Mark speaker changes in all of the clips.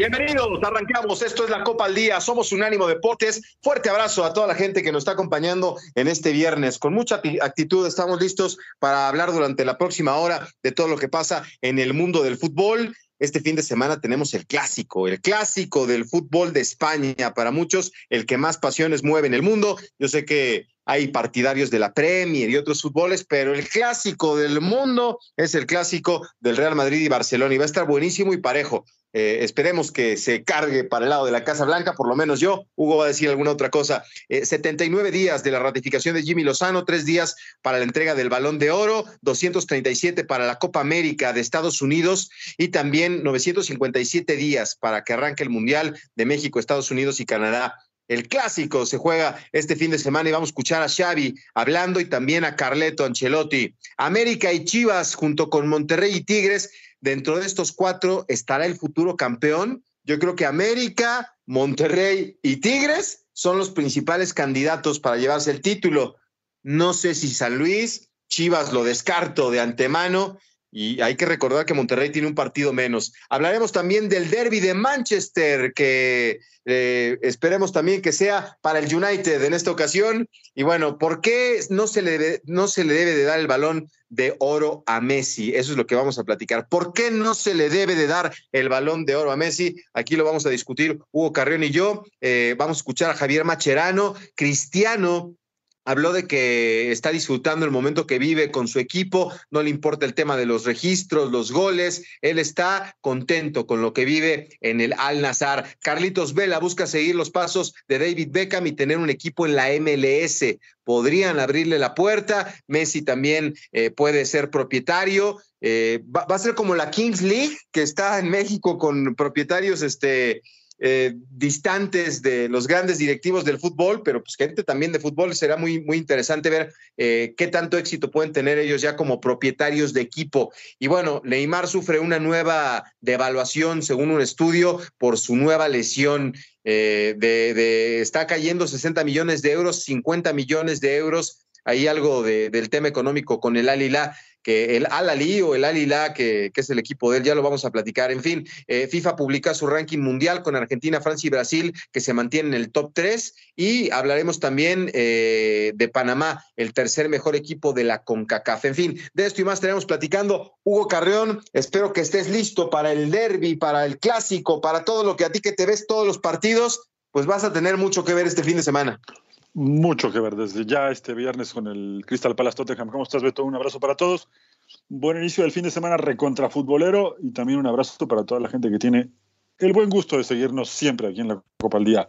Speaker 1: Bienvenidos, arrancamos. Esto es la Copa al Día. Somos Unánimo Deportes. Fuerte abrazo a toda la gente que nos está acompañando en este viernes. Con mucha actitud estamos listos para hablar durante la próxima hora de todo lo que pasa en el mundo del fútbol. Este fin de semana tenemos el clásico, el clásico del fútbol de España. Para muchos, el que más pasiones mueve en el mundo. Yo sé que hay partidarios de la Premier y otros fútboles, pero el clásico del mundo es el clásico del Real Madrid y Barcelona y va a estar buenísimo y parejo. Eh, esperemos que se cargue para el lado de la Casa Blanca, por lo menos yo. Hugo va a decir alguna otra cosa. 79 eh, días de la ratificación de Jimmy Lozano, tres días para la entrega del Balón de Oro, 237 para la Copa América de Estados Unidos y también 957 días para que arranque el Mundial de México, Estados Unidos y Canadá. El clásico se juega este fin de semana y vamos a escuchar a Xavi hablando y también a Carleto Ancelotti. América y Chivas junto con Monterrey y Tigres dentro de estos cuatro estará el futuro campeón. Yo creo que América, Monterrey y Tigres son los principales candidatos para llevarse el título. No sé si San Luis, Chivas lo descarto de antemano y hay que recordar que Monterrey tiene un partido menos. Hablaremos también del derby de Manchester, que eh, esperemos también que sea para el United en esta ocasión. Y bueno, ¿por qué no se, le debe, no se le debe de dar el balón de oro a Messi? Eso es lo que vamos a platicar. ¿Por qué no se le debe de dar el balón de oro a Messi? Aquí lo vamos a discutir Hugo Carrión y yo. Eh, vamos a escuchar a Javier Macherano, Cristiano habló de que está disfrutando el momento que vive con su equipo, no le importa el tema de los registros, los goles, él está contento con lo que vive en el Al Nazar. Carlitos Vela busca seguir los pasos de David Beckham y tener un equipo en la MLS. Podrían abrirle la puerta, Messi también eh, puede ser propietario. Eh, va, va, a ser como la Kings League, que está en México con propietarios este, eh, distantes de los grandes directivos del fútbol, pero pues gente también de fútbol, será muy, muy interesante ver eh, qué tanto éxito pueden tener ellos ya como propietarios de equipo. Y bueno, Neymar sufre una nueva devaluación según un estudio por su nueva lesión. Eh, de, está cayendo 60 millones de euros, 50 millones de euros hay algo del tema económico con el Alila que el Al-Ali o el Al-Hilal, que, es el equipo de él, ya lo vamos a platicar. En fin, eh, FIFA publica su ranking mundial con Argentina, Francia y Brasil, que se mantienen en el top 3. Y hablaremos también eh, de Panamá, el tercer mejor equipo de la CONCACAF. En fin, de esto y más tenemos platicando. Hugo Carreón, espero que estés listo para el derby, para el clásico, para todo lo que a ti que te ves todos los partidos, pues vas a tener mucho que ver este fin de semana.
Speaker 2: Mucho que ver desde ya este viernes con el Crystal Palace Tottenham. ¿Cómo estás, Beto? Un abrazo para todos. Buen inicio del fin de semana recontra futbolero y también un abrazo para toda la gente que tiene el buen gusto de seguirnos siempre aquí en la Copa al Día.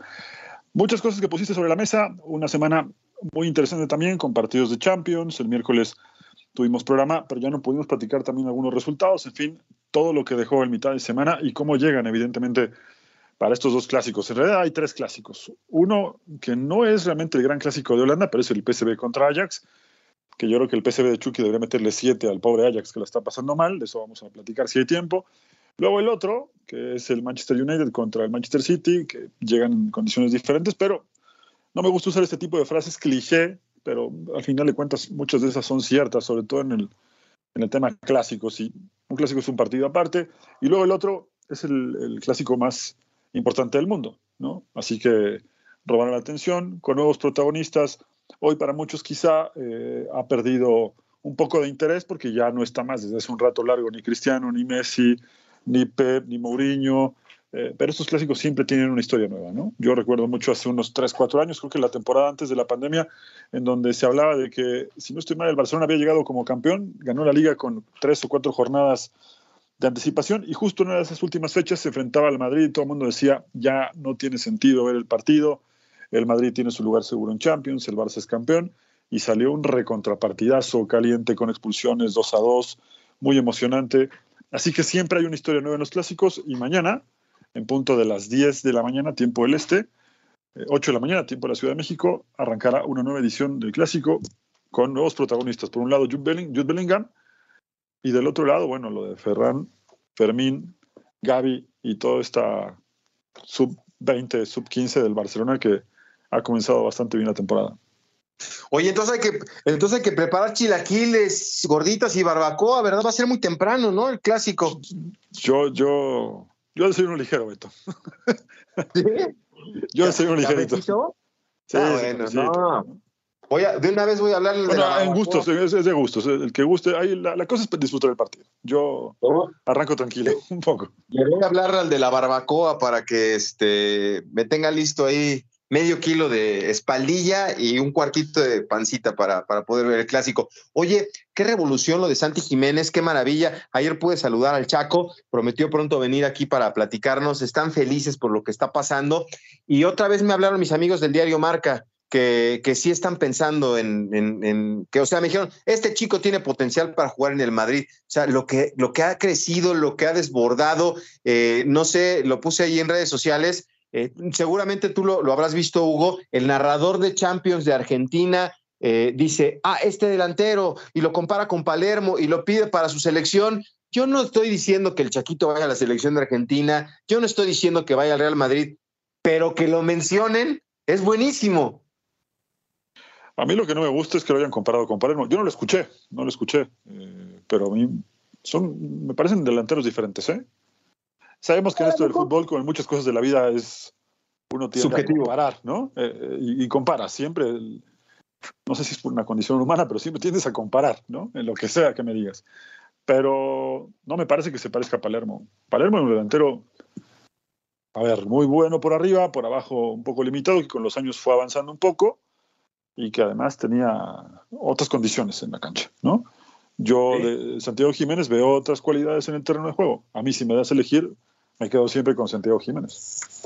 Speaker 2: Muchas cosas que pusiste sobre la mesa. Una semana muy interesante también con partidos de Champions. El miércoles tuvimos programa, pero ya no pudimos platicar también algunos resultados. En fin, todo lo que dejó en mitad de semana y cómo llegan, evidentemente, para estos dos clásicos. En realidad hay tres clásicos. Uno que no es realmente el gran clásico de Holanda, pero es el PSV contra Ajax, que yo creo que el PSV de Chucky debería meterle siete al pobre Ajax que lo está pasando mal, de eso vamos a platicar si hay tiempo. Luego el otro, que es el Manchester United contra el Manchester City, que llegan en condiciones diferentes, pero no me gusta usar este tipo de frases cliché, pero al final de cuentas muchas de esas son ciertas, sobre todo en el, en el tema clásico. Sí, un clásico es un partido aparte, y luego el otro es el, el clásico más importante del mundo, ¿no? Así que robar la atención con nuevos protagonistas. Hoy para muchos quizá eh, ha perdido un poco de interés porque ya no está más desde hace un rato largo ni Cristiano, ni Messi, ni Pep, ni Mourinho. Eh, pero estos clásicos siempre tienen una historia nueva, ¿no? Yo recuerdo mucho hace unos 3, 4 años, creo que la temporada antes de la pandemia, en donde se hablaba de que, si no estoy mal, el Barcelona había llegado como campeón, ganó la liga con tres o cuatro jornadas de anticipación y justo en una de esas últimas fechas se enfrentaba al Madrid y todo el mundo decía, ya no tiene sentido ver el partido, el Madrid tiene su lugar seguro en Champions, el Barça es campeón y salió un recontrapartidazo caliente con expulsiones 2 a 2, muy emocionante. Así que siempre hay una historia nueva en los clásicos y mañana en punto de las 10 de la mañana, tiempo del este, 8 eh, de la mañana, tiempo de la Ciudad de México, arrancará una nueva edición del clásico con nuevos protagonistas. Por un lado, Jude, Bellingham, y del otro lado, bueno, lo de Ferran, Fermín, Gaby y toda esta sub-20, sub-15 del Barcelona que ha comenzado bastante bien la temporada.
Speaker 1: Oye, entonces hay que, entonces hay que preparar chilaquiles, gorditas y barbacoa, ¿verdad? Va a ser muy temprano, ¿no? El clásico.
Speaker 2: Yo, yo, yo soy uno ligero, Beto. ¿Sí? Yo soy un ligerito.
Speaker 1: Sí, ah, bueno, no. Voy a, de una vez voy a hablar
Speaker 2: bueno, de en gustos, es, de gustos. El que guste, ahí la, cosa es disfrutar el partido. Yo arranco tranquilo, un poco.
Speaker 1: Le voy a hablar al de la barbacoa para que este, me tenga listo ahí medio kilo de espaldilla y un cuartito de pancita para, para poder ver el clásico. Oye, qué revolución lo de Santi Jiménez, qué maravilla. Ayer pude saludar al Chaco, prometió pronto venir aquí para platicarnos, están felices por lo que está pasando. Y otra vez me hablaron mis amigos del diario Marca. Que, que sí están pensando en, en, que, o sea, me dijeron, este chico tiene potencial para jugar en el Madrid. O sea, lo que, lo que ha crecido, lo que ha desbordado, eh, no sé, lo puse ahí en redes sociales, eh, seguramente tú lo, habrás visto, Hugo, el narrador de Champions de Argentina eh, dice, ah, este delantero, y lo compara con Palermo y lo pide para su selección. Yo no estoy diciendo que el Chaquito vaya a la selección de Argentina, yo no estoy diciendo que vaya al Real Madrid, pero que lo mencionen es buenísimo.
Speaker 2: A mí lo que no me gusta es que lo hayan comparado con Palermo. Yo no lo escuché, no lo escuché, eh, pero a mí son, me parecen delanteros diferentes, ¿eh? Sabemos que en esto del fútbol, como en muchas cosas de la vida, es uno tiene que comparar, ¿no? Eh, y, compara siempre. no sé si es por una condición humana, pero siempre tiendes a comparar, ¿no? En lo que sea que me digas. Pero no me parece que se parezca a Palermo. Palermo es un delantero, a ver, muy bueno por arriba, por abajo un poco limitado, que con los años fue avanzando un poco y que además tenía otras condiciones en la cancha, ¿no? Yo de Santiago Jiménez veo otras cualidades en el terreno de juego. A mí si me das a elegir, me quedo siempre con Santiago Jiménez.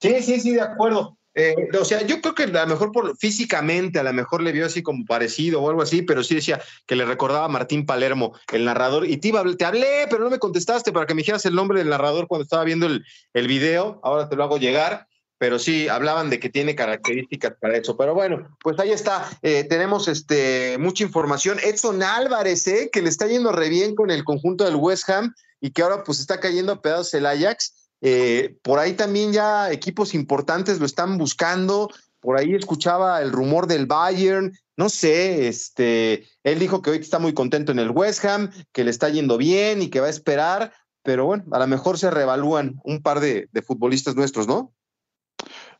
Speaker 1: Sí, sí, sí, de acuerdo. Eh, o sea, yo creo que a lo mejor por, físicamente, a lo mejor le vio así como parecido o algo así, pero sí decía que le recordaba a Martín Palermo, el narrador, y te, iba, te hablé, pero no me contestaste para que me dijeras el nombre del narrador cuando estaba viendo el, el video, ahora te lo hago llegar, pero sí, hablaban de que tiene características para eso. Pero bueno, pues ahí está, eh, tenemos este, mucha información. Edson Álvarez, eh, que le está yendo re bien con el conjunto del West Ham y que ahora pues está cayendo a pedazos el Ajax. Eh, por ahí también ya equipos importantes lo están buscando. Por ahí escuchaba el rumor del Bayern. No sé, este, él dijo que hoy está muy contento en el West Ham, que le está yendo bien y que va a esperar. Pero bueno, a lo mejor se reevalúan un par de futbolistas nuestros, ¿no?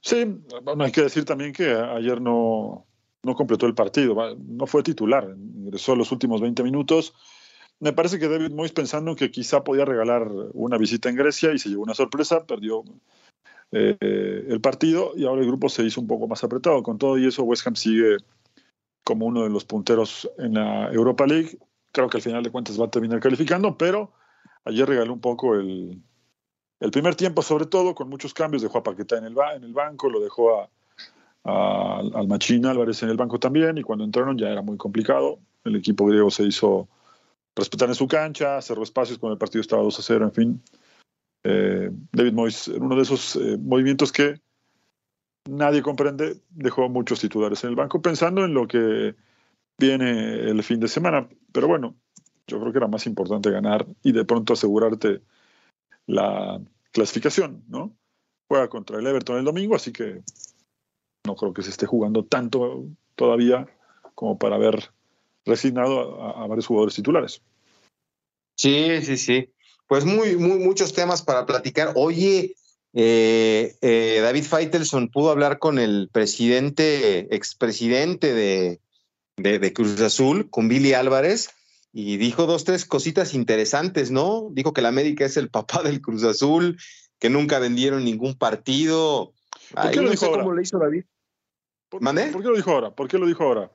Speaker 2: Sí, bueno, hay que decir también que ayer no, no completó el partido, no fue titular, ingresó los últimos 20 minutos me parece que David Moyes pensando que quizá podía regalar una visita en Grecia y se llevó una sorpresa, perdió eh, el partido y ahora el grupo se hizo un poco más apretado. Con todo y eso, West Ham sigue como uno de los punteros en la Europa League. Creo que al final de cuentas va a terminar calificando, pero ayer regaló un poco el, el primer tiempo, sobre todo, con muchos cambios. Dejó a Paquetá en el, en el banco, lo dejó a, al Machín Álvarez en el banco también, y cuando entraron ya era muy complicado. El equipo griego se hizo respetar en su cancha, cerró espacios cuando el partido estaba 2 a 0, en fin. Eh, David Moyes, en uno de esos eh, movimientos que nadie comprende, dejó muchos titulares en el banco pensando en lo que viene el fin de semana. Pero bueno, yo creo que era más importante ganar y de pronto asegurarte la clasificación, ¿no? Juega contra el Everton el domingo, así que no creo que se esté jugando tanto todavía como para haber resignado a, varios jugadores titulares.
Speaker 1: Sí, sí, sí. Pues muy, muy, muchos temas para platicar. Oye, eh, eh, David Feitelson pudo hablar con el presidente, expresidente de, de, de Cruz Azul con Billy Álvarez y dijo dos, tres cositas interesantes, ¿no? Dijo que la América es el papá del Cruz Azul, que nunca vendieron ningún partido.
Speaker 2: ¿Por qué lo dijo ahora?
Speaker 1: le hizo David.
Speaker 2: ¿Por, ¿Por qué lo dijo ahora? ¿Por qué lo dijo ahora?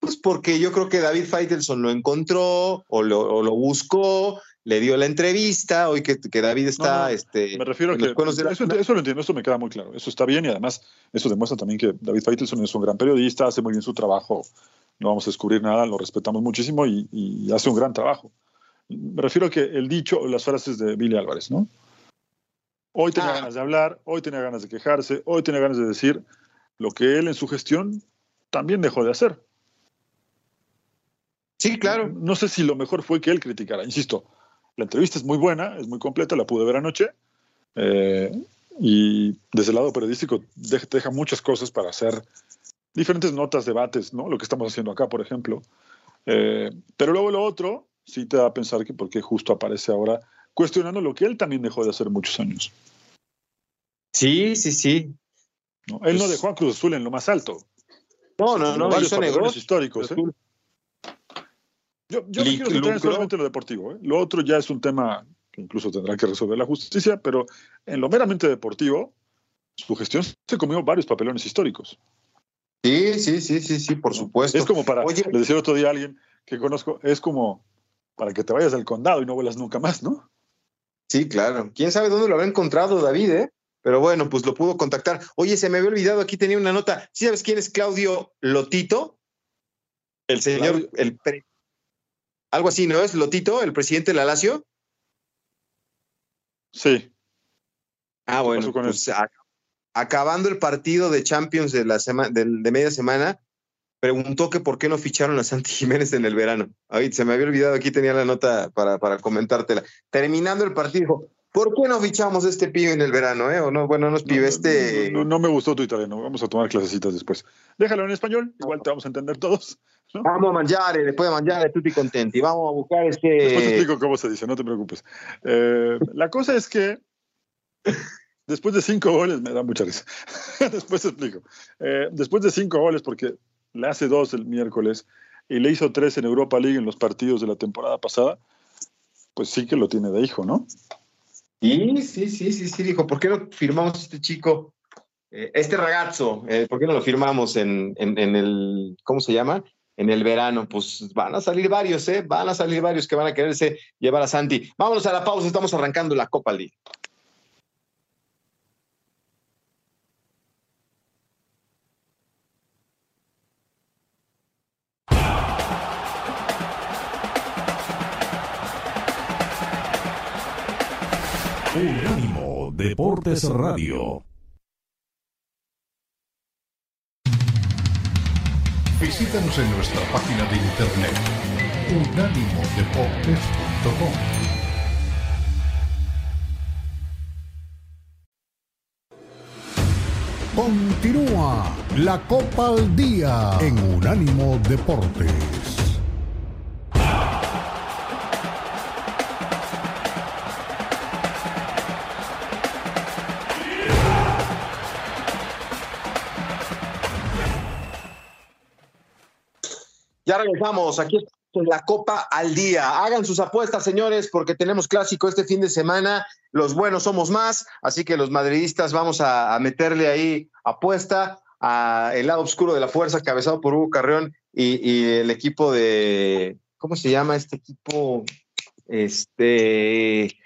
Speaker 1: Pues porque yo creo que David Faitelson lo encontró o lo, o lo buscó, le dio la entrevista, hoy que, que David está...
Speaker 2: No, no,
Speaker 1: este,
Speaker 2: me refiero a que... Eso, eso, lo entiendo, eso me queda muy claro. Eso está bien y además eso demuestra también que David Faitelson es un gran periodista, hace muy bien su trabajo, no vamos a descubrir nada, lo respetamos muchísimo y, y hace un gran trabajo. Me refiero a que el dicho, las frases de Billy Álvarez, ¿no? Hoy tenía ah. ganas de hablar, hoy tenía ganas de quejarse, hoy tenía ganas de decir lo que él en su gestión también dejó de hacer.
Speaker 1: Sí, claro.
Speaker 2: No, no sé si lo mejor fue que él criticara, insisto, la entrevista es muy buena, es muy completa, la pude ver anoche. Eh, y desde el lado periodístico deja, deja, muchas cosas para hacer diferentes notas, debates, ¿no? Lo que estamos haciendo acá, por ejemplo. Eh, pero luego lo otro sí te da a pensar que por qué justo aparece ahora cuestionando lo que él también dejó de hacer muchos años.
Speaker 1: Sí, sí, sí.
Speaker 2: ¿No? Él pues, no dejó a Cruz Azul en lo más alto.
Speaker 1: No, no, no,
Speaker 2: varios negocios históricos. ¿eh? Yo, yo me quiero centrar solamente en lo deportivo. ¿eh? Lo otro ya es un tema que incluso tendrá que resolver la justicia, pero en lo meramente deportivo, su gestión se comió varios papelones históricos.
Speaker 1: Sí, sí, sí, sí, sí, por supuesto.
Speaker 2: Es como para, Oye, le decía otro día a alguien que conozco, es como para que te vayas del condado y no vuelas nunca más, ¿no?
Speaker 1: Sí, claro. ¿Quién sabe dónde lo habrá encontrado David, eh? Pero bueno, pues lo pudo contactar. Oye, se me había olvidado, aquí tenía una nota. ¿Sí sabes quién es Claudio Lotito? El señor, el pre algo así, ¿no? ¿Es Lotito, el presidente de la Lazio?
Speaker 2: Sí.
Speaker 1: Ah, bueno, pues, a, acabando el partido de Champions de, la de, de, media semana, preguntó que por qué no ficharon a Santi Jiménez en el verano. Ay, se me había olvidado, aquí tenía la nota para, para comentártela. Terminando el partido, ¿por qué no fichamos este pibe en el verano? Eh? O no, bueno, nos pibe
Speaker 2: no,
Speaker 1: este...
Speaker 2: No, no, me gustó tu italiano, vamos a tomar clasecitas después. Déjalo en español, igual te vamos a entender todos.
Speaker 1: ¿no? Vamos a mangiare, después de mangiare tutti contenti. Vamos a buscar este.
Speaker 2: Después te explico cómo se dice, no te preocupes. Eh, la cosa es que después de cinco goles, me da mucha risa. después te explico. Eh, después de cinco goles, porque le hace dos el miércoles y le hizo tres en Europa League en los partidos de la temporada pasada, pues sí que lo tiene de hijo, ¿no?
Speaker 1: Sí, sí, sí, sí, sí, dijo, ¿por qué no firmamos este chico? Eh, este ragazzo, eh, ¿por qué no lo firmamos en, en, en, el, ¿cómo se llama? en el verano, pues van a salir varios, ¿eh? Van a salir varios que van a quererse llevar a Santi. Vámonos a la pausa, estamos arrancando la Copa League.
Speaker 3: Deportes Radio. Visítanos en nuestra página de internet unánimodeportes.com. Continúa la Copa al Día en Unánimo Deportes.
Speaker 1: Ya regresamos, aquí en la Copa al Día. Hagan sus apuestas, señores, porque tenemos clásico este fin de semana. Los buenos somos más, así que los madridistas vamos a, meterle ahí apuesta a el lado oscuro de la fuerza, cabezado por Hugo Carrión y, y, el equipo de, ¿cómo se llama este equipo? Este,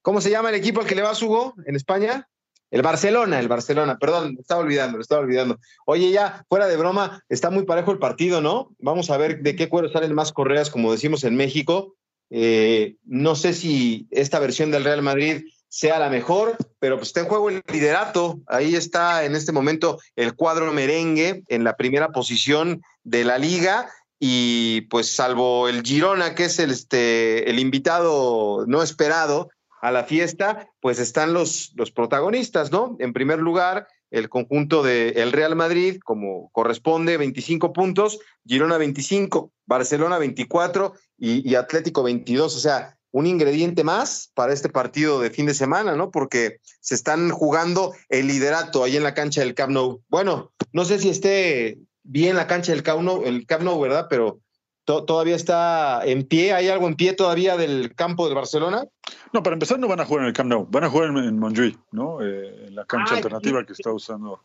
Speaker 1: ¿cómo se llama el equipo al que le vas, Hugo, en España? El Barcelona, el Barcelona, perdón, me estaba olvidando, me estaba olvidando. Oye, ya, fuera de broma, está muy parejo el partido, ¿no? Vamos a ver de qué cuero salen más correas, como decimos en México. Eh, no sé si esta versión del Real Madrid sea la mejor, pero pues está en juego el liderato. Ahí está en este momento el cuadro merengue en la primera posición de la liga y pues salvo el Girona, que es el, este, el invitado no esperado, a la fiesta, pues están los, los protagonistas, ¿no? En primer lugar, el conjunto del el Real Madrid, como corresponde, 25 puntos, Girona 25, Barcelona 24 y, y, Atlético 22. O sea, un ingrediente más para este partido de fin de semana, ¿no? Porque se están jugando el liderato ahí en la cancha del Camp Nou. Bueno, no sé si esté bien la cancha del Camp Nou, el Camp Nou ¿verdad? Pero todavía está en pie. ¿Hay algo en pie todavía del campo del Barcelona?
Speaker 2: No, para empezar no van a jugar en el Camp Nou, van a jugar en, Montjuic, ¿no? Eh, en la cancha alternativa que está usando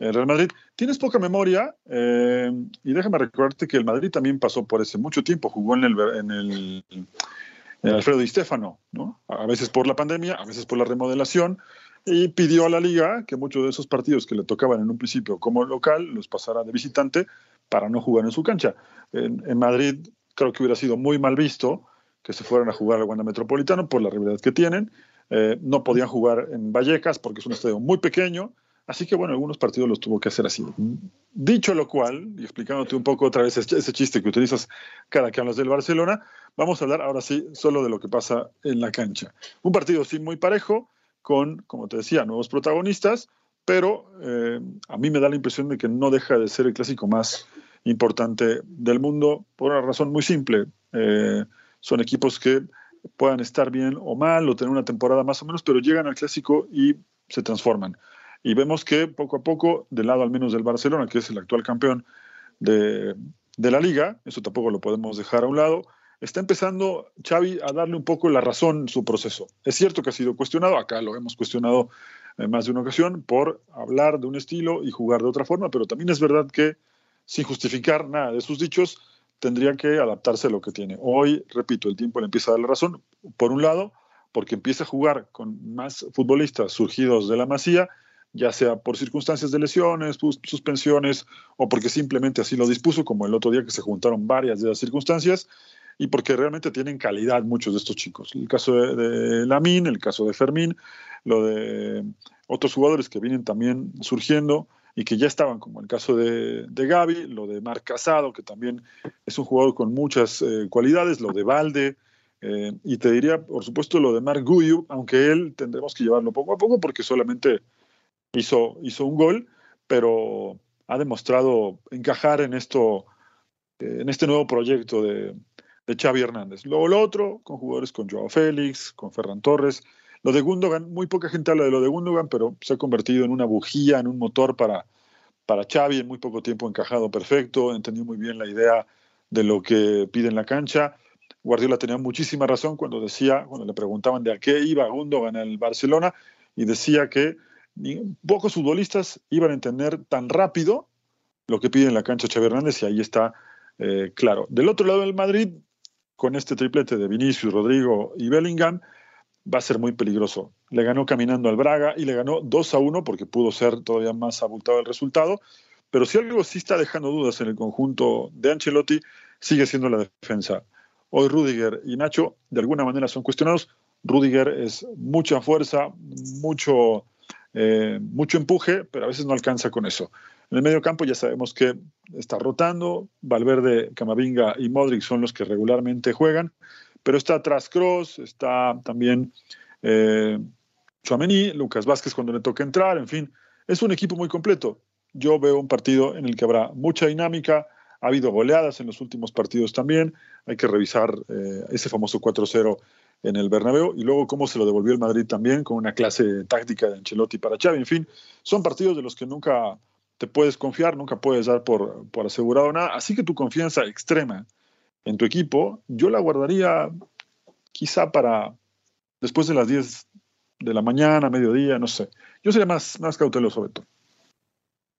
Speaker 2: el Real Madrid. Tienes poca memoria eh, y déjame recordarte que el Madrid también pasó por ese mucho tiempo, jugó en el, en el, Alfredo Di Stefano, ¿no? A veces por la pandemia, a veces por la remodelación y pidió a la liga que muchos de esos partidos que le tocaban en un principio como local los pasara de visitante para no jugar en su cancha. En, Madrid creo que hubiera sido muy mal visto que se fueran a jugar al Wanda Metropolitano por la rivalidad que tienen. Eh, no podían jugar en Vallecas porque es un estadio muy pequeño Así que bueno, algunos partidos los tuvo que hacer así. Dicho lo cual, y explicándote un poco otra vez ese chiste que utilizas cada que hablas del Barcelona, vamos a hablar ahora sí solo de lo que pasa en la cancha. Un partido sí muy parejo, con, como te decía, nuevos protagonistas, pero eh, a mí me da la impresión de que no deja de ser el clásico más importante del mundo por una razón muy simple. Eh, son equipos que puedan estar bien o mal o tener una temporada más o menos, pero llegan al clásico y se transforman. Y vemos que poco a poco, del lado al menos del Barcelona, que es el actual campeón de, la liga, eso tampoco lo podemos dejar a un lado, está empezando Xavi a darle un poco la razón en su proceso. Es cierto que ha sido cuestionado, acá lo hemos cuestionado en más de una ocasión, por hablar de un estilo y jugar de otra forma, pero también es verdad que sin justificar nada de sus dichos, tendría que adaptarse a lo que tiene. Hoy, repito, el tiempo le empieza a dar la razón, por un lado, porque empieza a jugar con más futbolistas surgidos de la masía ya sea por circunstancias de lesiones, suspensiones o porque simplemente así lo dispuso, como el otro día que se juntaron varias de las circunstancias, y porque realmente tienen calidad muchos de estos chicos. El caso de, Lamín, el caso de Fermín, lo de otros jugadores que vienen también surgiendo y que ya estaban, como el caso de, de Gaby, lo de Marc Casado, que también es un jugador con muchas eh, cualidades, lo de Valde, eh, y te diría, por supuesto, lo de Marc Guyu, aunque él tendremos que llevarlo poco a poco porque solamente hizo, hizo un gol, pero ha demostrado encajar en esto, eh, en este nuevo proyecto de, de Xavi Hernández. Luego lo otro, con jugadores con Joao Félix, con Ferran Torres. Lo de Gundogan, muy poca gente habla de lo de Gundogan, pero se ha convertido en una bujía, en un motor para, para Xavi, en muy poco tiempo encajado perfecto, entendió muy bien la idea de lo que pide en la cancha. Guardiola tenía muchísima razón cuando decía, cuando le preguntaban de a qué iba Gundogan al Barcelona, y decía que pocos futbolistas iban a entender tan rápido lo que pide en la cancha Xavi Hernández y ahí está eh, claro. Del otro lado del Madrid, con este triplete de Vinicius, Rodrigo y Bellingham, va a ser muy peligroso. Le ganó caminando al Braga y le ganó 2 a 1 porque pudo ser todavía más abultado el resultado. Pero si algo sí está dejando dudas en el conjunto de Ancelotti, sigue siendo la defensa. Hoy Rudiger y Nacho de alguna manera son cuestionados. Rudiger es mucha fuerza, mucho eh, mucho empuje, pero a veces no alcanza con eso. En el medio campo ya sabemos que está rotando, Valverde, Camavinga y Modric son los que regularmente juegan, pero está atrás Cross, está también eh, Lucas Vázquez cuando le toca entrar, en fin, es un equipo muy completo. Yo veo un partido en el que habrá mucha dinámica, ha habido goleadas en los últimos partidos también, hay que revisar eh, ese famoso 4-0 en el Bernabéu y luego cómo se lo devolvió el Madrid también con una clase táctica de Ancelotti para Xavi. En fin, son partidos de los que nunca te puedes confiar, nunca puedes dar por, por asegurado nada. Así que tu confianza extrema en tu equipo, yo la guardaría quizá para después de las 10 de la mañana, mediodía, no sé. Yo sería más, más cauteloso, Beto.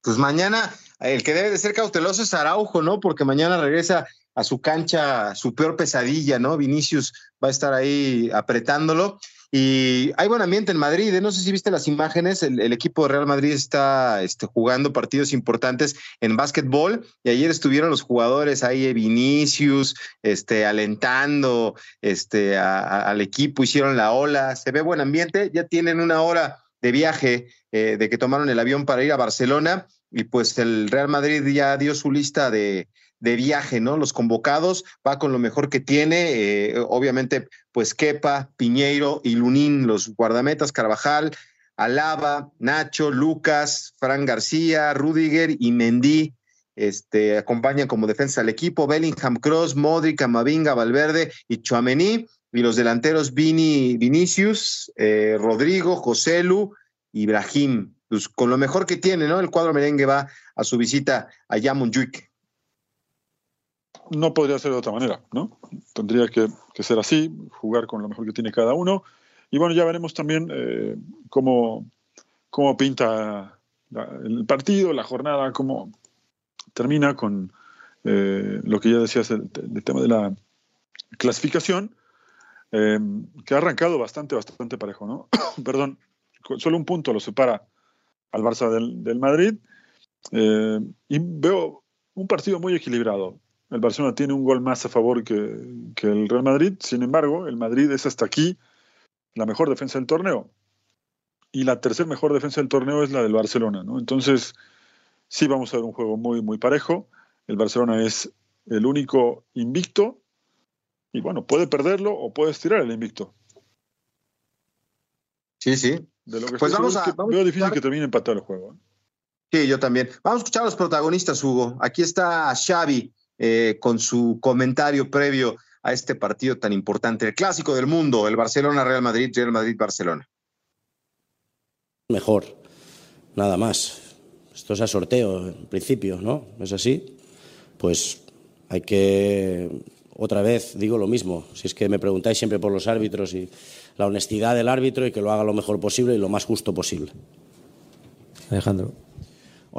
Speaker 1: Pues mañana, el que debe de ser cauteloso es Araujo, ¿no? Porque mañana regresa a su cancha su peor pesadilla, ¿no? Vinicius va a estar ahí apretándolo. Y hay buen ambiente en Madrid, ¿eh? no sé si viste las imágenes, el, equipo de Real Madrid está este, jugando partidos importantes en básquetbol y ayer estuvieron los jugadores ahí, eh, Vinicius, este, alentando este, al equipo, hicieron la ola, se ve buen ambiente, ya tienen una hora de viaje eh, de que tomaron el avión para ir a Barcelona y pues el Real Madrid ya dio su lista de, de viaje, ¿no? Los convocados, va con lo mejor que tiene, eh, obviamente, pues Kepa, Piñeiro y Lunín, los guardametas, Carvajal, Alaba, Nacho, Lucas, Fran García, Rudiger y Mendy. Este, acompañan como defensa al equipo Bellingham, Cross, Modric, Amavinga, Valverde y Chuamení. Y los delanteros Vini, Vinicius, eh, Rodrigo, Joselu, Ibrahim. pues, con lo mejor que tiene, ¿no? El cuadro merengue va a su visita a Yamunjuik.
Speaker 2: No podría ser de otra manera, ¿no? Tendría que, ser así, jugar con lo mejor que tiene cada uno. Y bueno, ya veremos también eh, cómo, cómo pinta el partido, la jornada, cómo termina con eh, lo que ya decías, el, tema de la clasificación, eh, que ha arrancado bastante, bastante parejo, ¿no? Perdón, solo un punto lo separa al Barça del, Madrid. Y veo un partido muy equilibrado. El Barcelona tiene un gol más a favor que, el Real Madrid. Sin embargo, el Madrid es hasta aquí la mejor defensa del torneo. Y la tercera mejor defensa del torneo es la del Barcelona. ¿no? Entonces, sí vamos a ver un juego muy, muy parejo. El Barcelona es el único invicto. Y bueno, puede perderlo o puede estirar el invicto.
Speaker 1: Sí, sí.
Speaker 2: De lo que pues vamos a, veo difícil que termine empatado el juego. ¿eh?
Speaker 1: Sí, yo también. Vamos a escuchar a los protagonistas, Hugo. Aquí está Xavi eh, con su comentario previo a este partido tan importante, el clásico del mundo, el Barcelona-Real Madrid, Real Madrid-Barcelona.
Speaker 4: Mejor, nada más. Esto es a sorteo, en principio, ¿no? ¿Es así? Pues hay que, otra vez, digo lo mismo. Si es que me preguntáis siempre por los árbitros y la honestidad del árbitro y que lo haga lo mejor posible y lo más justo posible.
Speaker 5: Alejandro.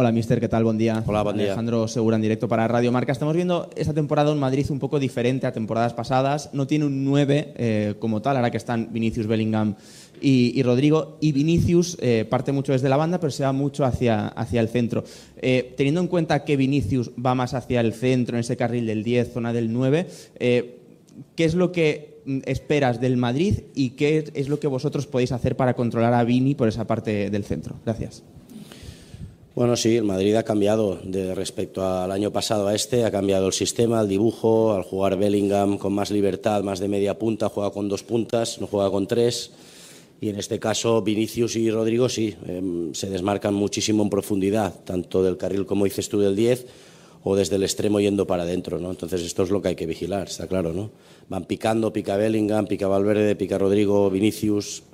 Speaker 5: Hola, mister, ¿qué tal? Buen día.
Speaker 4: Hola, buen día.
Speaker 5: Alejandro Segura en directo para Radio Marca. Estamos viendo esta temporada un Madrid un poco diferente a temporadas pasadas. No tiene un 9 eh, como tal, ahora que están Vinicius Bellingham y, Rodrigo. Y Vinicius eh, parte mucho desde la banda, pero se va mucho hacia, hacia el centro. Eh, teniendo en cuenta que Vinicius va más hacia el centro, en ese carril del 10, zona del 9, ¿qué es lo que Mm, esperas del Madrid y qué es lo que vosotros podéis hacer para controlar a Vini por esa parte del centro. Gracias.
Speaker 4: Bueno, sí, el Madrid ha cambiado de respecto al año pasado a este, ha cambiado el sistema, el dibujo, al jugar Bellingham con más libertad, más de media punta, juega con dos puntas, no juega con tres. Y en este caso Vinicius y Rodrigo sí, em, se desmarcan muchísimo en profundidad, tanto del carril como dices tú del 10 o desde el extremo yendo para adentro, ¿no? Entonces esto es lo que hay que vigilar, está claro, ¿no? Van picando, pica Bellingham, pica Valverde, pica Rodrigo, Vinicius.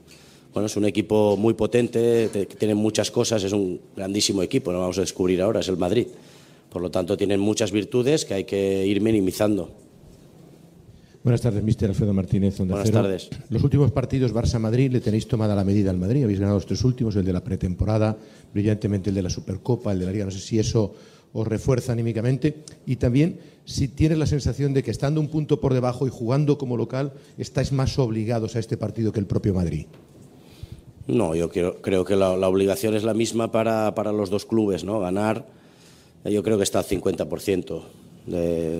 Speaker 4: Bueno, es un equipo muy potente, tienen muchas cosas, es un grandísimo equipo, no vamos a descubrir ahora, es el Madrid. Por lo tanto, tienen muchas virtudes que hay que ir minimizando.
Speaker 6: Buenas tardes, mister Alfredo Martínez.
Speaker 4: Buenas tardes.
Speaker 6: Los últimos partidos Barça-Madrid le tenéis tomada la medida al Madrid. Habéis ganado los tres últimos, el de la pretemporada, brillantemente el de la Supercopa, el de la Liga. No sé si eso os refuerza anímicamente y también si tienes la sensación de que estando un punto por debajo y jugando como local estáis más obligados a este partido que el propio Madrid.
Speaker 4: No, yo creo, creo que la, obligación es la misma para, los dos clubes, ¿no? Ganar, yo creo que está al 50%.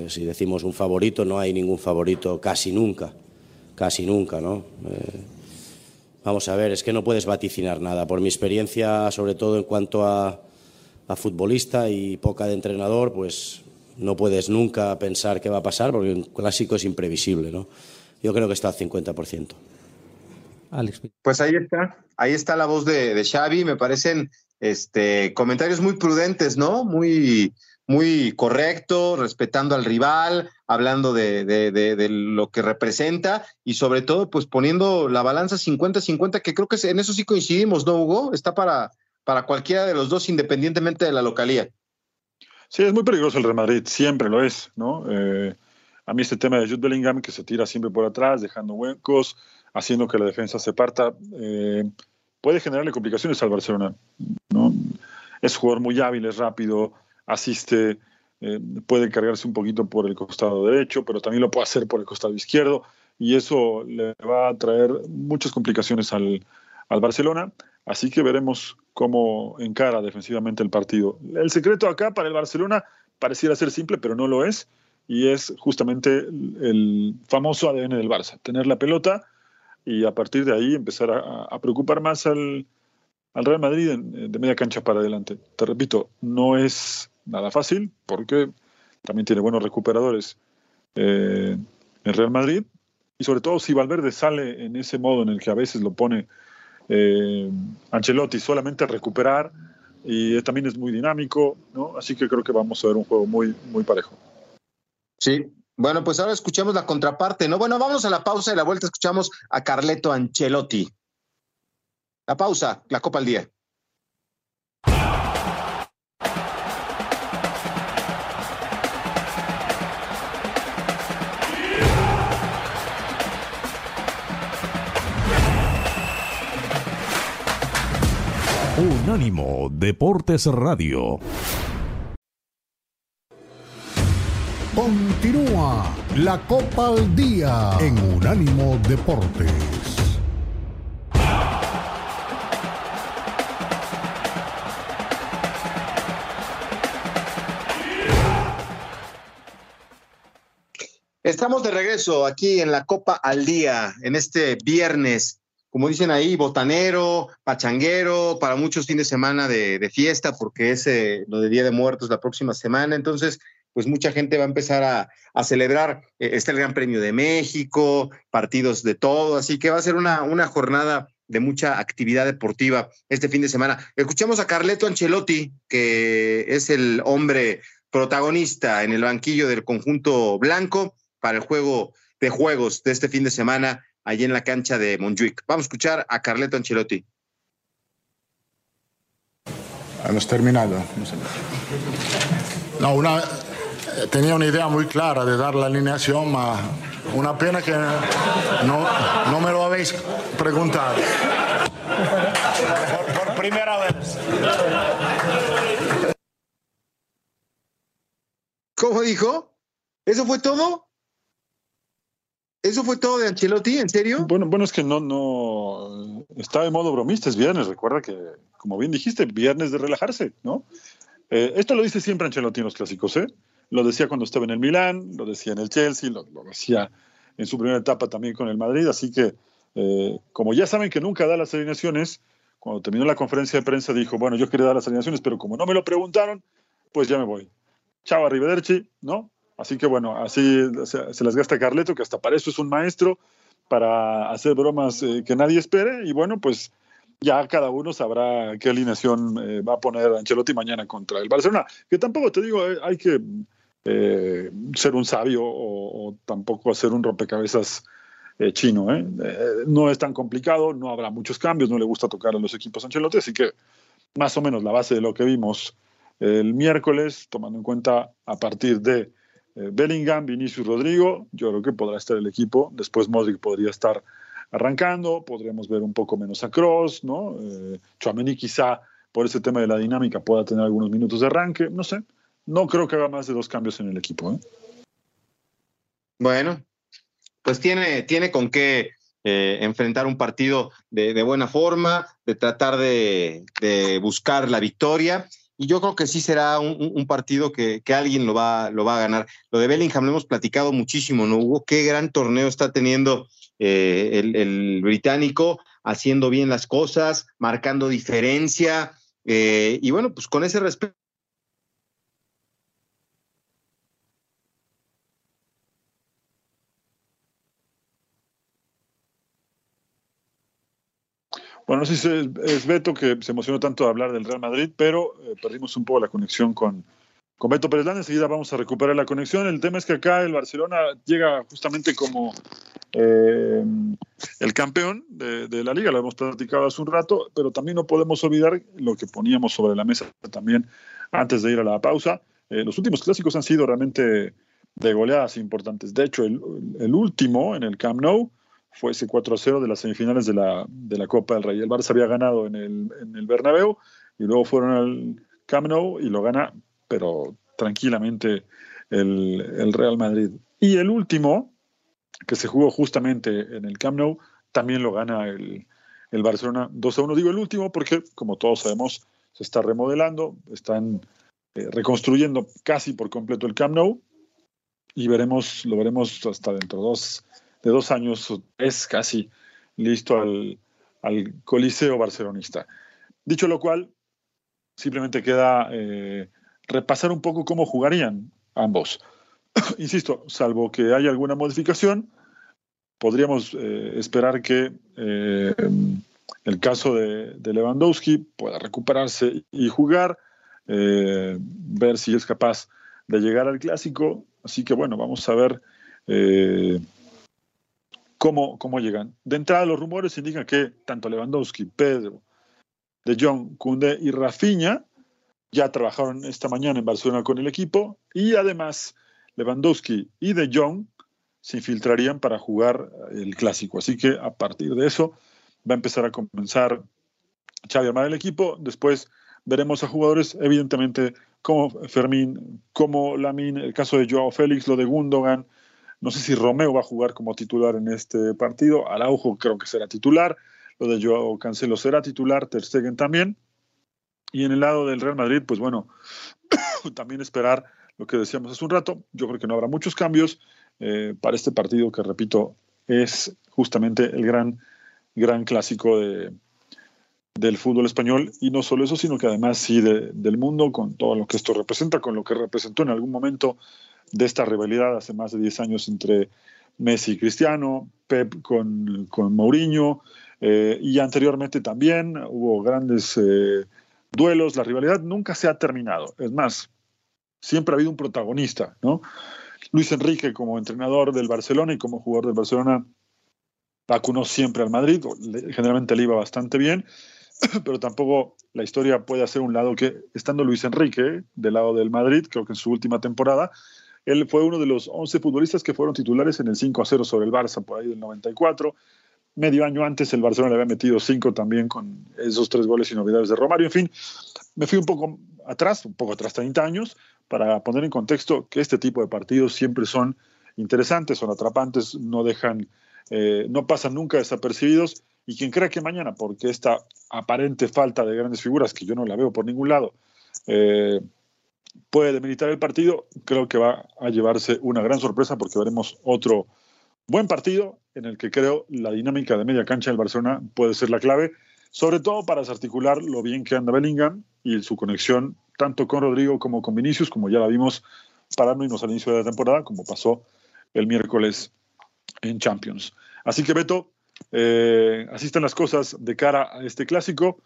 Speaker 4: si decimos un favorito, no hay ningún favorito casi nunca, casi nunca, ¿no? Eh, vamos a ver, es que no puedes vaticinar nada. Por mi experiencia, sobre todo en cuanto a, a futbolista y poca de entrenador, pues no puedes nunca pensar qué va a pasar porque un clásico es imprevisible, ¿no? Yo creo que está al 50%.
Speaker 1: Alex. Pues ahí está, ahí está la voz de, de Xavi, me parecen este, comentarios muy prudentes, ¿no? Muy, muy correcto, respetando al rival, hablando de, de, de, lo que representa y sobre todo, pues poniendo la balanza 50-50, que creo que en eso sí coincidimos, ¿no, Hugo? Está para, para cualquiera de los dos, independientemente de la localía.
Speaker 2: Sí, es muy peligroso el Real Madrid, siempre lo es, ¿no? Eh, a mí este tema de Jude Bellingham, que se tira siempre por atrás, dejando huecos, haciendo que la defensa se parta, eh, puede generarle complicaciones al Barcelona, ¿no? Es jugador muy hábil, es rápido, asiste, eh, puede cargarse un poquito por el costado derecho, pero también lo puede hacer por el costado izquierdo, y eso le va a traer muchas complicaciones al, al Barcelona. Así que veremos cómo encara defensivamente el partido. El secreto acá para el Barcelona pareciera ser simple, pero no lo es. Y es justamente el famoso ADN del Barça, tener la pelota y a partir de ahí empezar a, preocupar más al, Real Madrid de media cancha para adelante. Te repito, no es nada fácil porque también tiene buenos recuperadores eh, el Real Madrid y sobre todo si Valverde sale en ese modo en el que a veces lo pone eh, Ancelotti solamente recuperar y también es muy dinámico, ¿no? Así que creo que vamos a ver un juego muy, muy parejo.
Speaker 1: Sí, bueno, pues ahora escuchamos la contraparte, ¿no? Bueno, vamos a la pausa y la vuelta escuchamos a Carleto Ancelotti. La pausa, la Copa al Día.
Speaker 7: Unánimo Deportes Radio.
Speaker 3: Continúa la Copa al Día en Unánimo Deportes.
Speaker 1: Estamos de regreso aquí en la Copa al Día, en este viernes, como dicen ahí, botanero, pachanguero, para muchos fin de semana de, fiesta, porque es eh, lo de Día de Muertos la próxima semana. Entonces, pues mucha gente va a empezar a, celebrar. Eh, está el Gran Premio de México, partidos de todo, así que va a ser una, una jornada de mucha actividad deportiva este fin de semana. Escuchamos a Carleto Ancelotti, que es el hombre protagonista en el banquillo del conjunto blanco para el juego de juegos de este fin de semana allí en la cancha de Montjuic. Vamos a escuchar a Carleto Ancelotti.
Speaker 8: Hemos terminado. No, una, tenía una idea muy clara de dar la alineación, ma una pena que no, no me lo habéis preguntado. Por, por primera vez.
Speaker 1: ¿Cómo dijo? ¿Eso fue todo? ¿Eso fue todo de Ancelotti? ¿En serio?
Speaker 2: Bueno, bueno, es que no, no está de modo bromista, es viernes, recuerda que, como bien dijiste, viernes de relajarse, ¿no? Eh, esto lo dice siempre Ancelotti en los clásicos, ¿eh? Lo decía cuando estaba en el Milán, lo decía en el Chelsea, lo, decía en su primera etapa también con el Madrid, así que, eh, como ya saben que nunca da las alineaciones, cuando terminó la conferencia de prensa dijo, bueno, yo quería dar las alineaciones, pero como no me lo preguntaron, pues ya me voy. Chao, arrivederci, ¿no? Así que bueno, así se, las gasta Carleto, que hasta para eso es un maestro, para hacer bromas eh, que nadie espere. Y bueno, pues ya cada uno sabrá qué alineación eh, va a poner Ancelotti mañana contra el Barcelona. Que tampoco te digo, hay que ser un sabio o, tampoco hacer un rompecabezas chino. no es tan complicado, no habrá muchos cambios, no le gusta tocar a los equipos Ancelotti, así que más o menos la base de lo que vimos el miércoles, tomando en cuenta a partir de eh, Bellingham, Vinicius Rodrigo, yo creo que podrá estar el equipo. Después Modric podría estar arrancando, podríamos ver un poco menos a Cross, ¿no? Eh, quizá por ese tema de la dinámica pueda tener algunos minutos de arranque, no sé. No creo que haga más de dos cambios en el equipo. ¿eh?
Speaker 1: Bueno, pues tiene, tiene con qué eh, enfrentar un partido de, buena forma, de tratar de, buscar la victoria y yo creo que sí será un, partido que, alguien lo va, lo va a ganar. Lo de Bellingham lo hemos platicado muchísimo, ¿no? Hugo, qué gran torneo está teniendo eh, el, británico, haciendo bien las cosas, marcando diferencia. Eh, y bueno, pues con ese respeto
Speaker 2: Bueno, no sé si es, Beto que se emocionó tanto de hablar del Real Madrid, pero eh, perdimos un poco la conexión con, con Beto Pérez Landa. Enseguida vamos a recuperar la conexión. El tema es que acá el Barcelona llega justamente como eh, el campeón de, la liga, lo hemos platicado hace un rato, pero también no podemos olvidar lo que poníamos sobre la mesa también antes de ir a la pausa. Eh, los últimos clásicos han sido realmente de goleadas importantes. De hecho, el, el último en el Camp Nou fue ese 4-0 de las semifinales de la, de la Copa del Rey. El Barça había ganado en el, en el Bernabéu y luego fueron al Camp Nou y lo gana, pero tranquilamente, el, el Real Madrid. Y el último, que se jugó justamente en el Camp Nou, también lo gana el, el Barcelona 2 1. Digo el último porque, como todos sabemos, se está remodelando, están eh, reconstruyendo casi por completo el Camp Nou y veremos, lo veremos hasta dentro de dos de dos años es casi listo al, Coliseo barcelonista. Dicho lo cual, simplemente queda eh, repasar un poco cómo jugarían ambos. Insisto, salvo que haya alguna modificación, podríamos eh, esperar que eh, el caso de, Lewandowski pueda recuperarse y jugar, ver si es capaz de llegar al clásico. Así que bueno, vamos a ver cómo, cómo llegan. De entrada, los rumores indican que tanto Lewandowski, Pedro, De Jong, Kunde y Rafinha ya trabajaron esta mañana en Barcelona con el equipo y además Lewandowski y De Jong se infiltrarían para jugar el clásico. Así que a partir de eso va a empezar a comenzar Xavi armar el equipo, después veremos a jugadores, evidentemente, como Fermín, como Lamin, el caso de Joao Félix, lo de Gundogan, no sé si Romeo va a jugar como titular en este partido, Araujo creo que será titular, lo de Joao Cancelo será titular, Ter Stegen también, y en el lado del Real Madrid, pues bueno, también esperar lo que decíamos hace un rato, yo creo que no habrá muchos cambios. Eh, para este partido que, repito, es justamente el gran, gran clásico de, del fútbol español. Y no solo eso, sino que además sí del mundo, con todo lo que esto representa, con lo que representó en algún momento de esta rivalidad hace más de 10 años entre Messi y Cristiano, Pep con, con Mourinho, eh, y anteriormente también hubo grandes eh, duelos, la rivalidad nunca se ha terminado, es más, siempre ha habido un protagonista, ¿no? Luis Enrique como entrenador del Barcelona y como jugador del Barcelona vacunó siempre al Madrid, generalmente le iba bastante bien, pero tampoco la historia puede hacer un lado que, estando Luis Enrique del lado del Madrid, creo que en su última temporada, él fue uno de los 11 futbolistas que fueron titulares en el 5 a 0 sobre el Barça por ahí del 94. Medio año antes el Barcelona le había metido 5 también con esos tres goles y novedades de Romario. En fin, me fui un poco atrás, un poco atrás 30 años, para poner en contexto que este tipo de partidos siempre son interesantes, son atrapantes, no dejan, eh, no pasan nunca desapercibidos y quien crea que mañana, porque esta aparente falta de grandes figuras, que yo no la veo por ningún lado, eh, puede demilitar el partido, creo que va a llevarse una gran sorpresa porque veremos otro buen partido en el que creo la dinámica de media cancha del Barcelona puede ser la clave, sobre todo para desarticular lo bien que anda Bellingham y su conexión tanto con Rodrigo como con Vinicius, como ya la vimos para no irnos al inicio de la temporada, como pasó el miércoles en Champions. Así que Beto, eh, así están las cosas de cara a este clásico.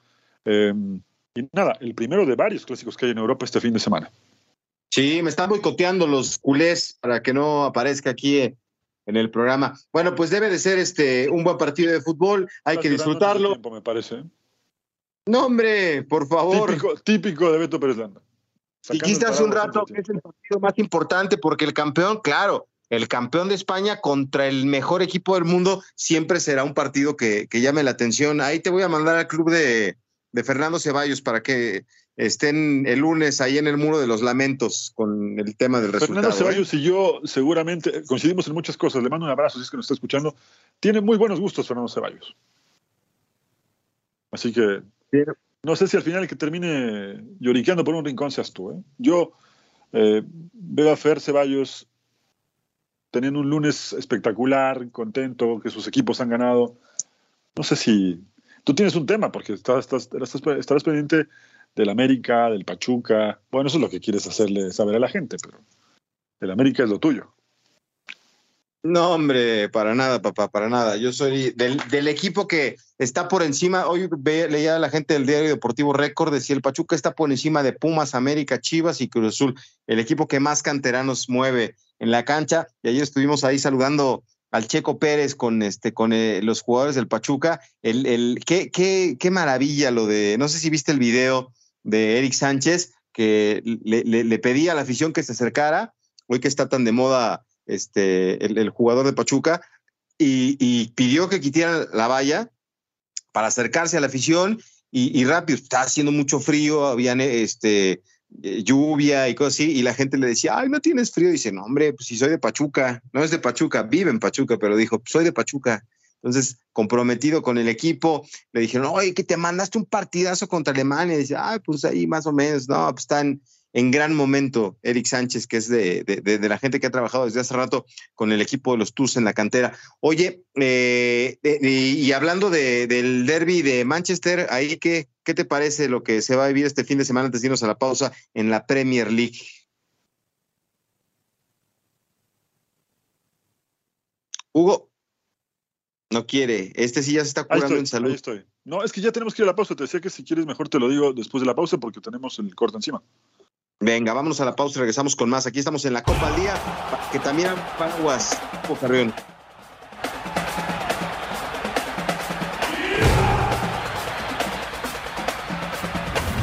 Speaker 2: Eh, y nada, el primero de varios clásicos que hay en Europa este fin de semana.
Speaker 1: Sí, me están boicoteando los culés para que no aparezca aquí en el programa. Bueno, pues debe de ser este un buen partido de fútbol, hay que disfrutarlo.
Speaker 2: Tiempo, me parece. ¿eh?
Speaker 1: No, hombre, por favor.
Speaker 2: Típico, de Beto Pérez Landa.
Speaker 1: Dijiste hace un rato que es el partido más importante porque el campeón, claro, el campeón de España contra el mejor equipo del mundo siempre será un partido que, llame la atención. Ahí te voy a mandar al club de, Fernando Ceballos para que estén el lunes ahí en el muro de los lamentos con el tema del resultado.
Speaker 2: Fernando Ceballos y yo seguramente coincidimos en muchas cosas. Le mando un abrazo si es que nos está escuchando. Tiene muy buenos gustos Fernando Ceballos. Así que no sé si al final el que termine lloriqueando por un rincón seas tú. ¿eh? Yo eh, veo a Fer Ceballos teniendo un lunes espectacular, contento, que sus equipos han ganado. No sé si tú tienes un tema, porque estás, estás, estarás pendiente del América, del Pachuca. Bueno, eso es lo que quieres hacerle saber a la gente, pero el América es lo tuyo.
Speaker 1: No, hombre, para nada, papá, para nada. Yo soy del, equipo que está por encima. Hoy leía a la gente del Diario Deportivo Récord, decía el Pachuca está por encima de Pumas, América, Chivas y Cruz Azul, el equipo que más canteranos mueve en la cancha. Y ayer estuvimos ahí saludando al Checo Pérez con este con eh, los jugadores del Pachuca. El, el qué, qué, qué maravilla lo de, no sé si viste el video de Eric Sánchez que le, le pedía a la afición que se acercara, hoy que está tan de moda este, el, jugador de Pachuca, y, pidió que quitieran la valla para acercarse a la afición y, rápido, está haciendo mucho frío, había este, lluvia y cosas así, y la gente le decía, ay, no tienes frío, dice, no, hombre, pues si soy de Pachuca, no es de Pachuca, vive en Pachuca, pero dijo, soy de Pachuca. Entonces, comprometido con el equipo, le dijeron, oye, que te mandaste un partidazo contra Alemania. Y dice, ay, pues ahí más o menos, no, pues están, en gran momento Eric Sánchez, que es de, de, la gente que ha trabajado desde hace rato con el equipo de los Tours en la cantera. Oye, eh, y hablando del derby de Manchester, ahí qué, ¿qué te parece lo que se va a vivir este fin de semana antes de irnos a la pausa en la Premier League? Hugo, no quiere. Este sí ya se está curando en salud.
Speaker 2: Ahí estoy. No, es que ya tenemos que ir a la pausa. Te decía que si quieres mejor te lo digo después de la pausa porque tenemos el corte encima.
Speaker 1: Venga, vámonos a la pausa y regresamos con más. Aquí estamos en la Copa al Día, que también Paraguas, Carrión.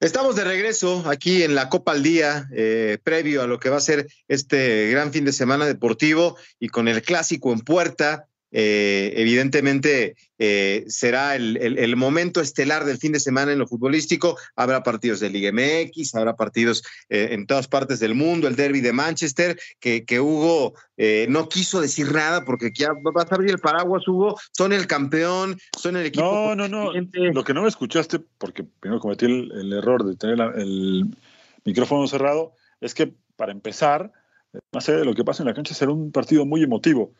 Speaker 1: Estamos de regreso aquí en la Copa al Día, eh, previo a lo que va a ser este gran fin de semana deportivo y con el clásico en puerta. Eh, evidentemente eh, será el, el, momento estelar del fin de semana en lo futbolístico. Habrá partidos de Liga MX, habrá partidos eh, en todas partes del mundo, el derby de Manchester, que, que Hugo no quiso decir nada porque ya vas a abrir el paraguas, Hugo. Son el campeón, son el equipo.
Speaker 2: No, no, no. Lo que no me escuchaste, porque primero cometí el, el error de tener el micrófono cerrado, es que para empezar, más allá de lo que pasa en la cancha, será un partido muy emotivo.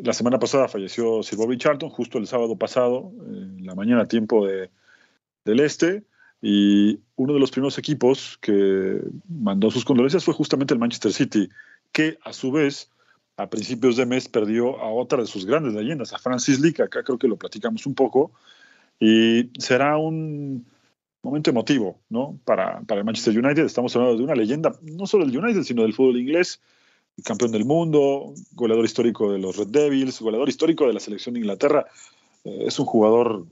Speaker 2: La semana pasada falleció Sir Bobby Charlton, justo el sábado pasado, en la mañana tiempo de, del Este, y uno de los primeros equipos que mandó sus condolencias fue justamente el Manchester City, que a su vez a principios de mes perdió a otra de sus grandes leyendas, a Francis Lee, que acá creo que lo platicamos un poco, y será un momento emotivo ¿no? para, para el Manchester United. Estamos hablando de una leyenda, no solo del United, sino del fútbol inglés, campeón del mundo, goleador histórico de los Red Devils, goleador histórico de la selección de Inglaterra. Eh, es un jugador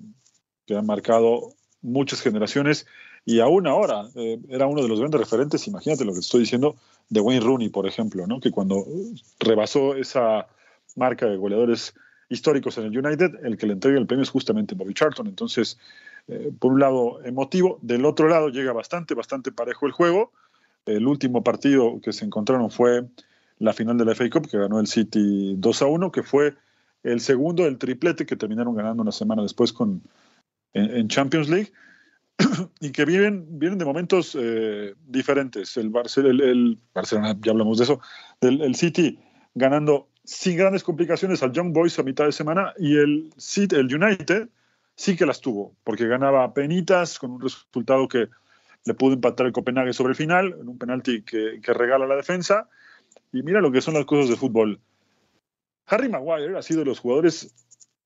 Speaker 2: que ha marcado muchas generaciones y aún ahora eh, era uno de los grandes referentes, imagínate lo que estoy diciendo, de Wayne Rooney, por ejemplo, ¿no? que cuando rebasó esa marca de goleadores históricos en el United, el que le entrega el premio es justamente Bobby Charlton. Entonces, eh, por un lado emotivo, del otro lado llega bastante, bastante parejo el juego. El último partido que se encontraron fue la final de la FA Cup que ganó el City 2 a 1, que fue el segundo del triplete que terminaron ganando una semana después con, en, Champions League y que viven, vienen de momentos eh, diferentes. El, el, Barcelona, ya hablamos de eso, el, City ganando sin grandes complicaciones al Young Boys a mitad de semana y el, el United sí que las tuvo, porque ganaba penitas con un resultado que le pudo empatar el Copenhague sobre el final, en un penalti que regala la defensa y mira lo que son las cosas de fútbol. Harry Maguire ha sido de los jugadores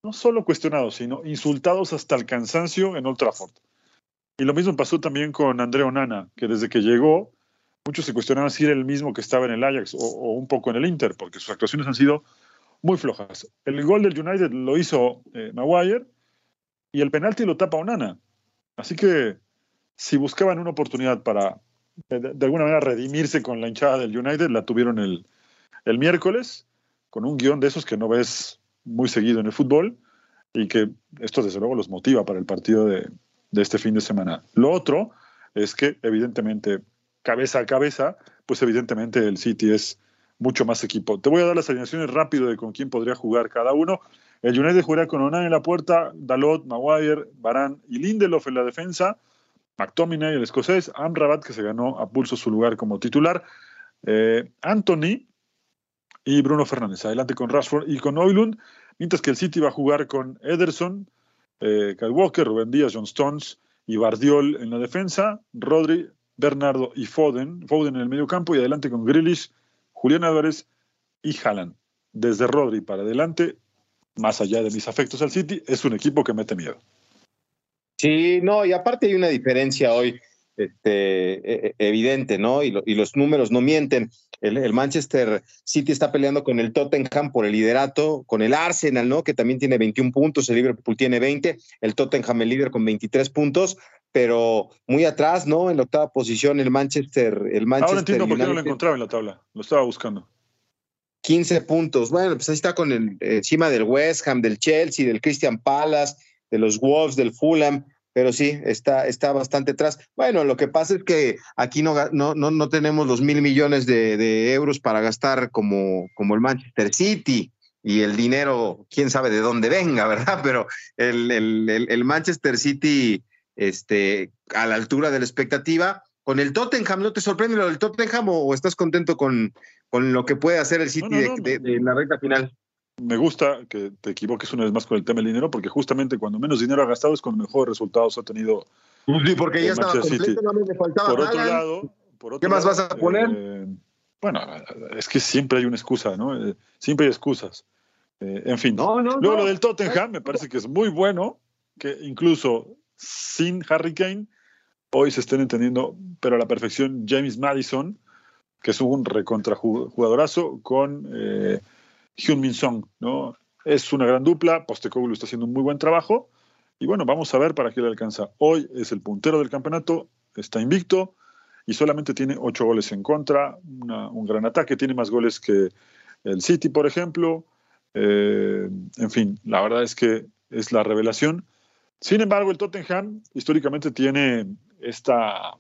Speaker 2: no solo cuestionados, sino insultados hasta el cansancio en Old Trafford. Y lo mismo pasó también con André Onana, que desde que llegó, muchos se cuestionaban si era el mismo que estaba en el Ajax o, un poco en el Inter, porque sus actuaciones han sido muy flojas. El gol del United lo hizo eh, Maguire y el penalti lo tapa Onana. Así que si buscaban una oportunidad para de, alguna manera redimirse con la hinchada del United, la tuvieron el, el miércoles, con un guion de esos que no ves muy seguido en el fútbol y que esto desde luego los motiva para el partido de, de este fin de semana. Lo otro es que evidentemente, cabeza a cabeza, pues evidentemente el City es mucho más equipo. Te voy a dar las alineaciones rápido de con quién podría jugar cada uno. El United jugaría con Onan en la puerta, Dalot, Maguire, Barán y Lindelof en la defensa. McTominay, el escocés, Amrabat, que se ganó a pulso su lugar como titular, eh, Anthony y Bruno Fernández. Adelante con Rashford y con Oilund, mientras que el City va a jugar con Ederson, eh, Kyle Walker, Rubén Díaz, John Stones y Bardiol en la defensa, Rodri, Bernardo y Foden, Foden en el medio campo y adelante con Grealish, Julián Álvarez y Haaland. Desde Rodri para adelante, más allá de mis afectos al City, es un equipo que mete miedo.
Speaker 1: Sí, no, y aparte hay una diferencia hoy este, e, e, evidente, ¿no? Y, los números no mienten. El, Manchester City está peleando con el Tottenham por el liderato, con el Arsenal, ¿no? Que también tiene 21 puntos, el Liverpool tiene 20, el Tottenham el líder con 23 puntos, pero muy atrás, ¿no? En la octava posición el Manchester. El Manchester
Speaker 2: Ahora entiendo por qué no lo encontraba en la tabla, lo estaba buscando.
Speaker 1: 15 puntos. Bueno, pues ahí está con el encima del West Ham, del Chelsea, del Christian Palace de los Wolves, del Fulham, pero sí, está, está bastante atrás. Bueno, lo que pasa es que aquí no, no, no, tenemos los mil millones de, euros para gastar como, como el Manchester City y el dinero, quién sabe de dónde venga, ¿verdad? Pero el, el, el, Manchester City, este, a la altura de la expectativa, con el Tottenham, ¿no te sorprende lo del Tottenham o, estás contento con, con lo que puede hacer el City de, de, la recta final?
Speaker 2: Me gusta que te equivoques una vez más con el tema del dinero, porque justamente cuando menos dinero ha gastado es cuando mejores resultados ha tenido.
Speaker 1: Sí, porque ya estaba completo, no faltaba
Speaker 2: por otro lado, por otro
Speaker 1: ¿qué más vas a poner?
Speaker 2: Eh, bueno, es que siempre hay una excusa, ¿no? Eh, siempre hay excusas. Eh, en fin.
Speaker 1: No, no,
Speaker 2: Luego lo del Tottenham me parece que es muy bueno, que incluso sin Harry Kane, hoy se estén entendiendo, pero a la perfección, James Madison, que es un recontrajugadorazo con Hyun Min Song, ¿no? Es una gran dupla, Postecoglou está haciendo un muy buen trabajo y bueno, vamos a ver para qué le alcanza. Hoy es el puntero del campeonato, está invicto y solamente tiene ocho goles en contra, un gran ataque, tiene más goles que el City, por ejemplo. Eh, en fin, la verdad es que es la revelación. Sin embargo, el Tottenham históricamente tiene esta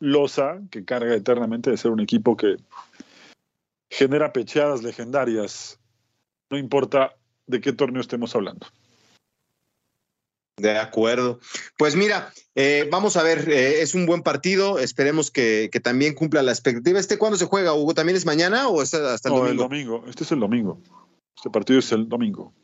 Speaker 2: losa que carga eternamente de ser un equipo que genera pecheadas legendarias, no importa de qué torneo estemos hablando.
Speaker 1: De acuerdo. Pues mira, eh, vamos a ver, eh, es un buen partido, esperemos que, también cumpla la expectativa. ¿Este cuándo se juega, Hugo? ¿También es mañana o hasta el domingo?
Speaker 2: el domingo, este es el domingo. Este partido es el domingo.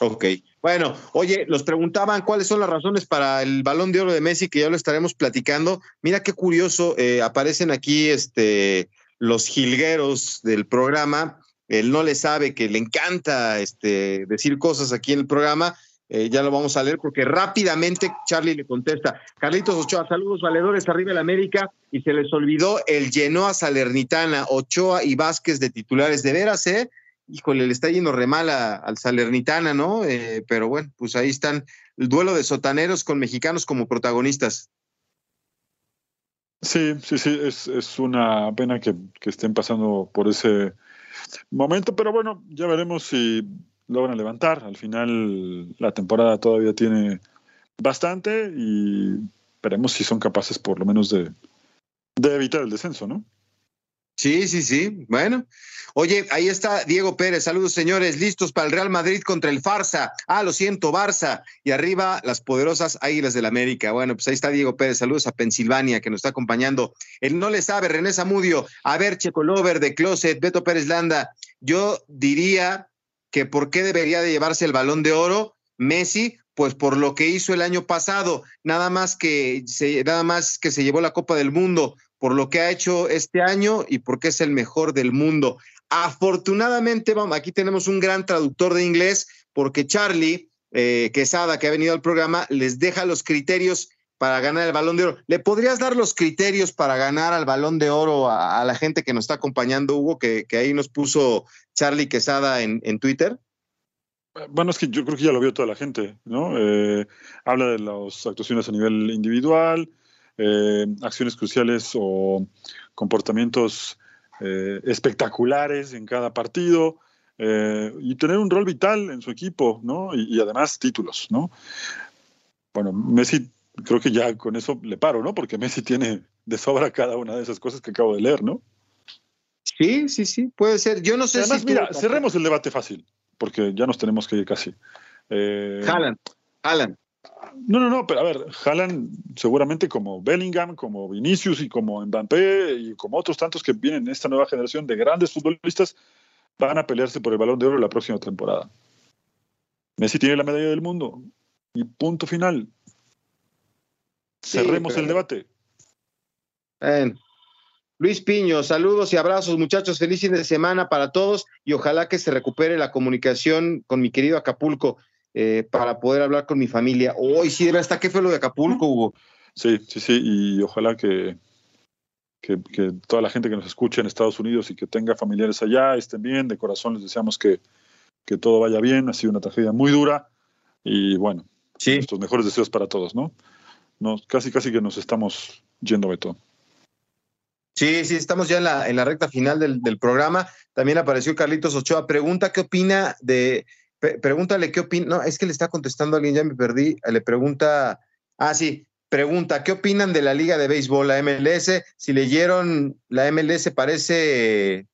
Speaker 1: Ok. Bueno, oye, los preguntaban cuáles son las razones para el balón de oro de Messi, que ya lo estaremos platicando. Mira qué curioso, eh, aparecen aquí este, los jilgueros del programa. Él no le sabe que le encanta este, decir cosas aquí en el programa eh, ya lo vamos a leer porque rápidamente Charlie le contesta. Carlitos Ochoa, saludos valedores arriba el América y se les olvidó el Genoa Salernitana, Ochoa y Vázquez de titulares. De veras, ¿eh? Híjole, le está yendo re mal al Salernitana, ¿no? Eh, pero bueno, pues ahí están el duelo de sotaneros con mexicanos como protagonistas.
Speaker 2: Sí, sí, sí, es, es una pena que, que estén pasando por ese momento, pero bueno, ya veremos si logran levantar. Al final la temporada todavía tiene bastante y veremos si son capaces por lo menos de, de evitar el descenso, ¿no?
Speaker 1: Sí, sí, sí. Bueno. Oye, ahí está Diego Pérez. Saludos, señores. Listos para el Real Madrid contra el Farsa. Ah, lo siento, Barça. Y arriba las poderosas Águilas del América. Bueno, pues ahí está Diego Pérez. Saludos a Pensilvania que nos está acompañando. Él no le sabe, René Zamudio. A ver, Checo Lover de Closet, Beto Pérez Landa. Yo diría que por qué debería de llevarse el balón de oro Messi, pues por lo que hizo el año pasado, nada más que se, nada más que se llevó la Copa del Mundo, por lo que ha hecho este año y porque es el mejor del mundo. Afortunadamente, vamos, aquí tenemos un gran traductor de inglés, porque Charlie eh, Quesada, que ha venido al programa, les deja los criterios para ganar el balón de oro. ¿Le podrías dar los criterios para ganar al balón de oro a, la gente que nos está acompañando, Hugo, que, ahí nos puso Charlie Quesada en, Twitter?
Speaker 2: Bueno, es que yo creo que ya lo vio toda la gente, ¿no? Eh, habla de las actuaciones a nivel individual, eh, acciones cruciales o comportamientos eh, espectaculares en cada partido y tener un rol vital en su equipo, ¿no? Y, y además títulos, ¿no? Bueno, Messi creo que ya con eso le paro, ¿no? Porque Messi tiene de sobra cada una de esas cosas que acabo de leer, ¿no?
Speaker 1: Sí, sí, sí, puede ser. Yo no sé
Speaker 2: Además, mira, cerremos el debate fácil, porque ya nos tenemos que ir casi.
Speaker 1: Eh, Haaland,
Speaker 2: No, no, no, pero a ver, Haaland seguramente como Bellingham, como Vinicius y como Mbappé y como otros tantos que vienen en esta nueva generación de grandes futbolistas van a pelearse por el balón de oro la próxima temporada. Messi tiene la medalla del mundo y punto final. Cerremos el debate.
Speaker 1: Luis Piño, saludos y abrazos, muchachos. Feliz fin de semana para todos y ojalá que se recupere la comunicación con mi querido Acapulco eh, para poder hablar con mi familia. Hoy sí, hasta qué fue lo de Acapulco, Hugo.
Speaker 2: Sí, sí, sí, y ojalá que, que, toda la gente que nos escuche en Estados Unidos y que tenga familiares allá estén bien. De corazón les deseamos que, que todo vaya bien. Ha sido una tragedia muy dura y bueno, sí. nuestros mejores deseos para todos, ¿no? casi casi que nos estamos yendo, Beto.
Speaker 1: Sí, sí, estamos ya en la, en la recta final del, programa. También apareció Carlitos Ochoa. Pregunta qué opina de. Pregúntale qué opina. No, es que le está contestando alguien, ya me perdí. Le pregunta. Ah, sí. Pregunta, ¿qué opinan de la Liga de Béisbol, la MLS? Si leyeron, la MLS parece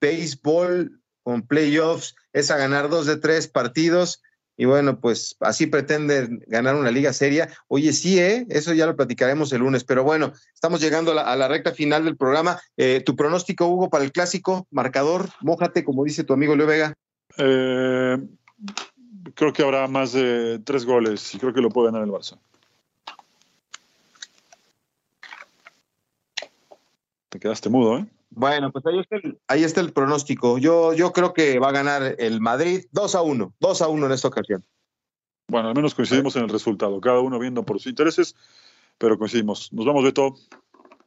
Speaker 1: béisbol con playoffs, es a ganar dos de tres partidos y bueno, pues así pretende ganar una liga seria. Oye, sí, ¿eh? eso ya lo platicaremos el lunes, pero bueno, estamos llegando a la, recta final del programa. Eh, ¿Tu pronóstico, Hugo, para el clásico? Marcador, mójate, como dice tu amigo Leo Vega.
Speaker 2: Eh, creo que habrá más de tres goles y creo que lo puede ganar el Barça. Te quedaste mudo, ¿eh?
Speaker 1: Bueno, pues ahí está, el, pronóstico. Yo, yo creo que va a ganar el Madrid 2 a 1, 2 a 1 en esta ocasión.
Speaker 2: Bueno, al menos coincidimos en el resultado, cada uno viendo por sus intereses, pero coincidimos. Nos vamos, Beto.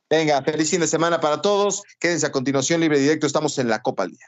Speaker 1: Venga, feliz fin de semana para todos. Quédense a continuación, libre directo. Estamos en la Copa al Día.